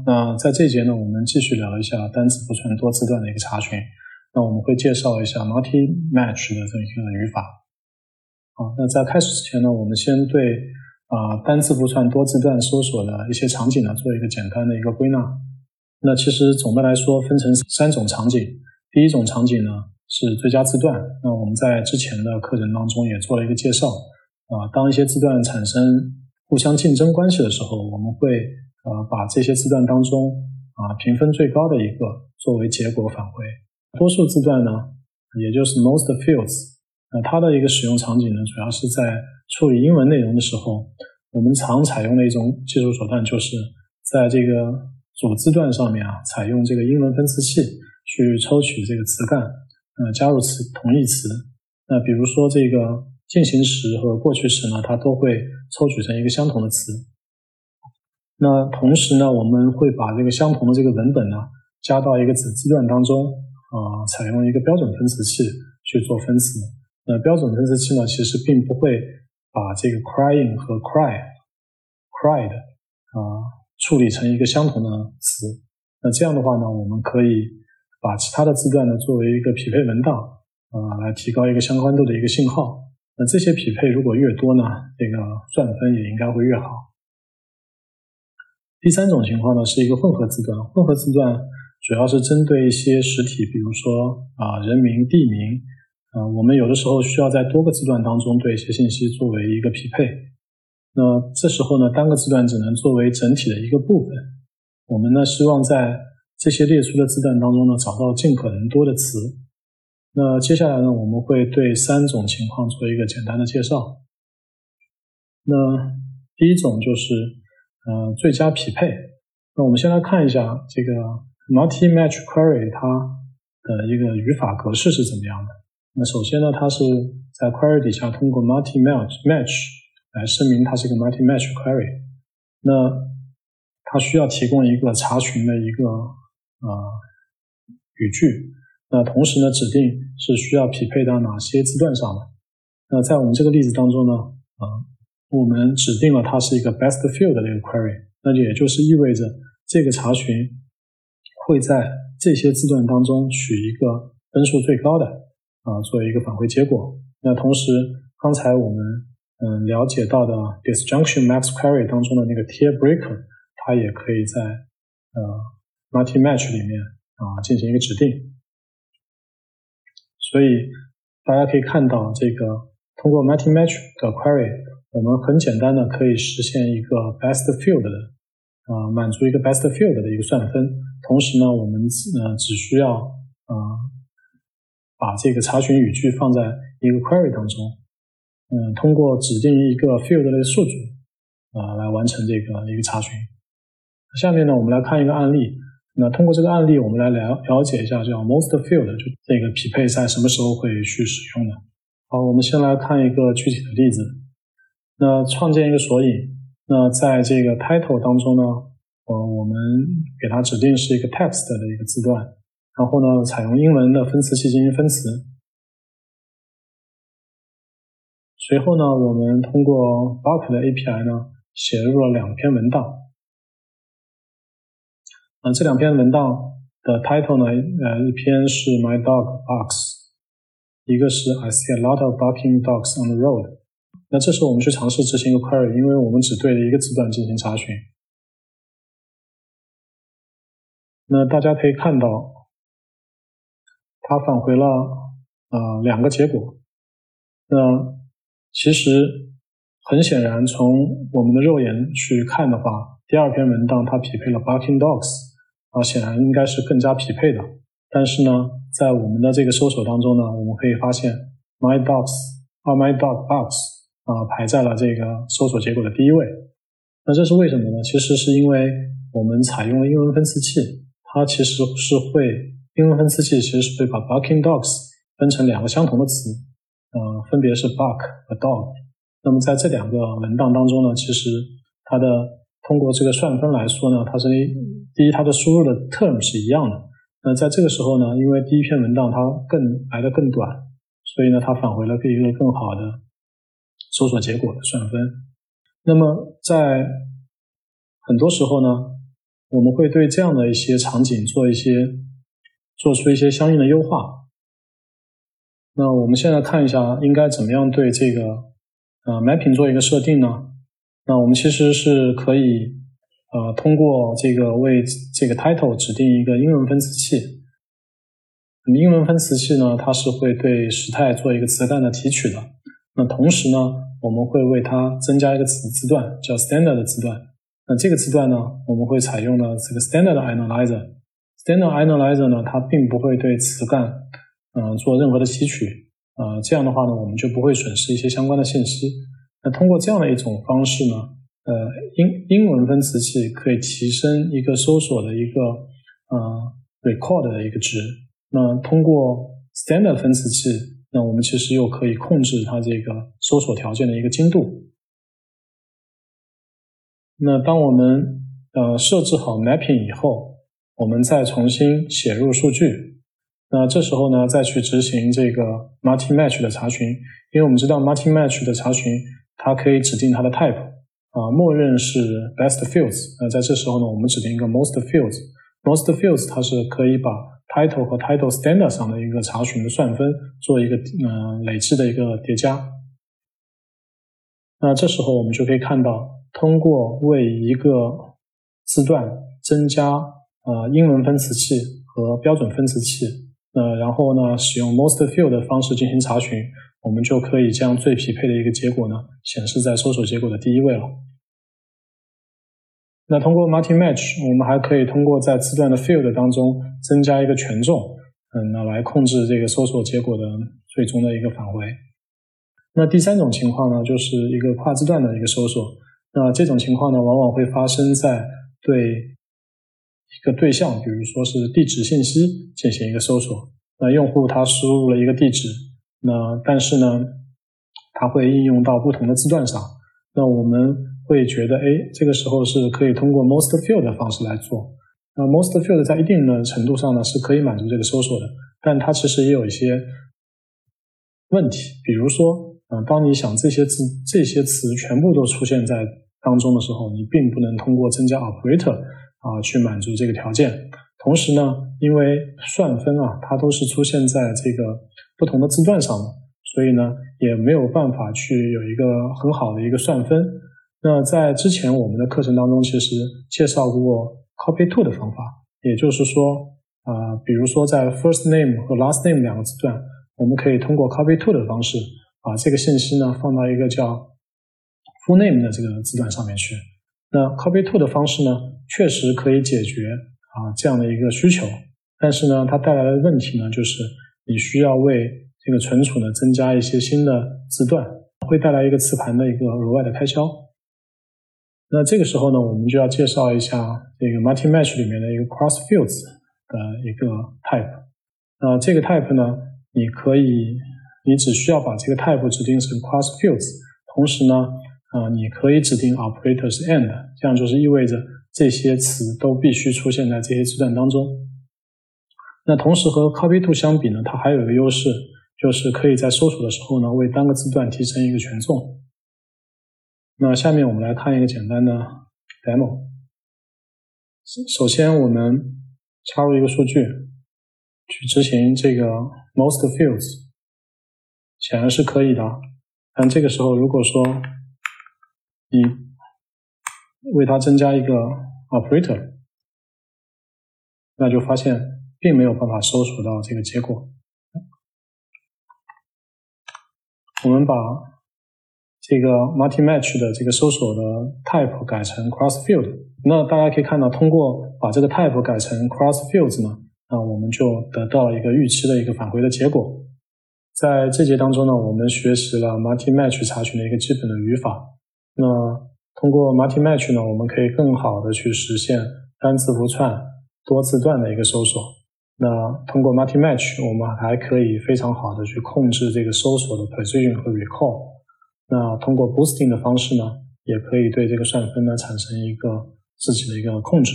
那在这节呢，我们继续聊一下单词不串多字段的一个查询。那我们会介绍一下 multi-match 的这么一个语法。好，那在开始之前呢，我们先对啊单字不串多字段搜索的一些场景呢做一个简单的一个归纳。那其实总的来说分成三种场景。第一种场景呢是最佳字段。那我们在之前的课程当中也做了一个介绍。啊，当一些字段产生互相竞争关系的时候，我们会呃把这些字段当中啊评分最高的一个作为结果返回。多数字段呢，也就是 most fields，那它的一个使用场景呢，主要是在处理英文内容的时候，我们常采用的一种技术手段，就是在这个主字段上面啊，采用这个英文分词器去抽取这个词干，呃，加入词同义词。那比如说这个进行时和过去时呢，它都会抽取成一个相同的词。那同时呢，我们会把这个相同的这个文本呢，加到一个子字段当中。啊，采用一个标准分词器去做分词。那标准分词器呢，其实并不会把这个 crying 和 cry cried 啊处理成一个相同的词。那这样的话呢，我们可以把其他的字段呢作为一个匹配文档啊，来提高一个相关度的一个信号。那这些匹配如果越多呢，这个算分也应该会越好。第三种情况呢，是一个混合字段，混合字段。主要是针对一些实体，比如说啊人名、地名，啊我们有的时候需要在多个字段当中对一些信息作为一个匹配。那这时候呢，单个字段只能作为整体的一个部分。我们呢希望在这些列出的字段当中呢找到尽可能多的词。那接下来呢，我们会对三种情况做一个简单的介绍。那第一种就是呃最佳匹配。那我们先来看一下这个。Multi-match query 它的一个语法格式是怎么样的？那首先呢，它是在 query 底下通过 multi-match match 来声明它是一个 multi-match query。那它需要提供一个查询的一个呃语句。那同时呢，指定是需要匹配到哪些字段上的。那在我们这个例子当中呢，啊，我们指定了它是一个 best field 的那个 query。那也就是意味着这个查询。会在这些字段当中取一个分数最高的啊，作为一个返回结果。那同时，刚才我们嗯了解到的 disjunction max query 当中的那个 tier breaker，它也可以在呃 multi match 里面啊进行一个指定。所以大家可以看到，这个通过 multi match 的 query，我们很简单的可以实现一个 best field 的啊满足一个 best field 的一个算分。同时呢，我们呃只需要呃把这个查询语句放在一个 query 当中，嗯，通过指定一个 field 的数组啊来完成这个一个查询。下面呢，我们来看一个案例。那通过这个案例，我们来了了解一下叫 most field 就这个匹配在什么时候会去使用的。好，我们先来看一个具体的例子。那创建一个索引。那在这个 title 当中呢？呃，我们给它指定是一个 text 的一个字段，然后呢，采用英文的分词器进行分词。随后呢，我们通过 Bulk 的 API 呢，写入了两篇文档。啊，这两篇文档的 title 呢，呃，一篇是 My Dog Barks，一个是 I see a lot of barking dogs on the road。那这时候我们去尝试执行一个 query，因为我们只对了一个字段进行查询。那大家可以看到，它返回了呃两个结果。那其实很显然，从我们的肉眼去看的话，第二篇文档它匹配了 barking dogs，啊，显然应该是更加匹配的。但是呢，在我们的这个搜索当中呢，我们可以发现 my dogs 啊 my dog box 啊排在了这个搜索结果的第一位。那这是为什么呢？其实是因为我们采用了英文分词器。它其实是会英文分词器其实是会把 barking dogs 分成两个相同的词，呃，分别是 bark 和 dog。那么在这两个文档当中呢，其实它的通过这个算分来说呢，它是第一它的输入的 term 是一样的。那在这个时候呢，因为第一篇文档它更来的更短，所以呢，它返回了一个更好的搜索结果的算分。那么在很多时候呢。我们会对这样的一些场景做一些做出一些相应的优化。那我们现在看一下，应该怎么样对这个呃 mapping 做一个设定呢？那我们其实是可以呃通过这个为这个 title 指定一个英文分词器。英文分词器呢，它是会对时态做一个词干的提取的。那同时呢，我们会为它增加一个子字段，叫 standard 的字段。那这个字段呢，我们会采用呢这个 standard analyzer。standard analyzer 呢，它并不会对词干嗯做任何的提取。呃，这样的话呢，我们就不会损失一些相关的信息。那通过这样的一种方式呢，呃，英英文分词器可以提升一个搜索的一个呃 record 的一个值。那通过 standard 分词器，那我们其实又可以控制它这个搜索条件的一个精度。那当我们呃设置好 mapping 以后，我们再重新写入数据。那这时候呢，再去执行这个 multi match 的查询，因为我们知道 multi match 的查询，它可以指定它的 type 啊，默认是 best fields。那在这时候呢，我们指定一个 most fields Most fields 它是可以把 title 和 title standard 上的一个查询的算分做一个嗯累积的一个叠加。那这时候我们就可以看到，通过为一个字段增加呃英文分词器和标准分词器，呃然后呢使用 most field 的方式进行查询，我们就可以将最匹配的一个结果呢显示在搜索结果的第一位了。那通过 multi match，我们还可以通过在字段的 field 当中增加一个权重，嗯，那来控制这个搜索结果的最终的一个返回。那第三种情况呢，就是一个跨字段的一个搜索。那这种情况呢，往往会发生在对一个对象，比如说是地址信息进行一个搜索。那用户他输入了一个地址，那但是呢，它会应用到不同的字段上。那我们。会觉得，哎，这个时候是可以通过 most field 的方式来做。那 most field 在一定的程度上呢，是可以满足这个搜索的，但它其实也有一些问题。比如说，嗯，当你想这些字、这些词全部都出现在当中的时候，你并不能通过增加 operator 啊去满足这个条件。同时呢，因为算分啊，它都是出现在这个不同的字段上的，所以呢，也没有办法去有一个很好的一个算分。那在之前我们的课程当中，其实介绍过 copy to 的方法，也就是说，啊，比如说在 first name 和 last name 两个字段，我们可以通过 copy to 的方式，把这个信息呢放到一个叫 full name 的这个字段上面去。那 copy to 的方式呢，确实可以解决啊这样的一个需求，但是呢，它带来的问题呢，就是你需要为这个存储呢增加一些新的字段，会带来一个磁盘的一个额外的开销。那这个时候呢，我们就要介绍一下这个 multi match 里面的一个 cross fields 的一个 type。那这个 type 呢，你可以，你只需要把这个 type 指定成 cross fields，同时呢，啊，你可以指定 operators and，这样就是意味着这些词都必须出现在这些字段当中。那同时和 copy to 相比呢，它还有一个优势，就是可以在搜索的时候呢，为单个字段提升一个权重。那下面我们来看一个简单的 demo。首先，我们插入一个数据，去执行这个 most fields，显然是可以的。但这个时候，如果说你为它增加一个 operator，那就发现并没有办法搜索到这个结果。我们把这个 multi match 的这个搜索的 type 改成 cross field，那大家可以看到，通过把这个 type 改成 cross fields 呢，那我们就得到了一个预期的一个返回的结果。在这节当中呢，我们学习了 multi match 查询的一个基本的语法。那通过 multi match 呢，我们可以更好的去实现单字符串、多字段的一个搜索。那通过 multi match，我们还可以非常好的去控制这个搜索的 precision 和 recall。那通过 boosting 的方式呢，也可以对这个算分呢产生一个自己的一个控制。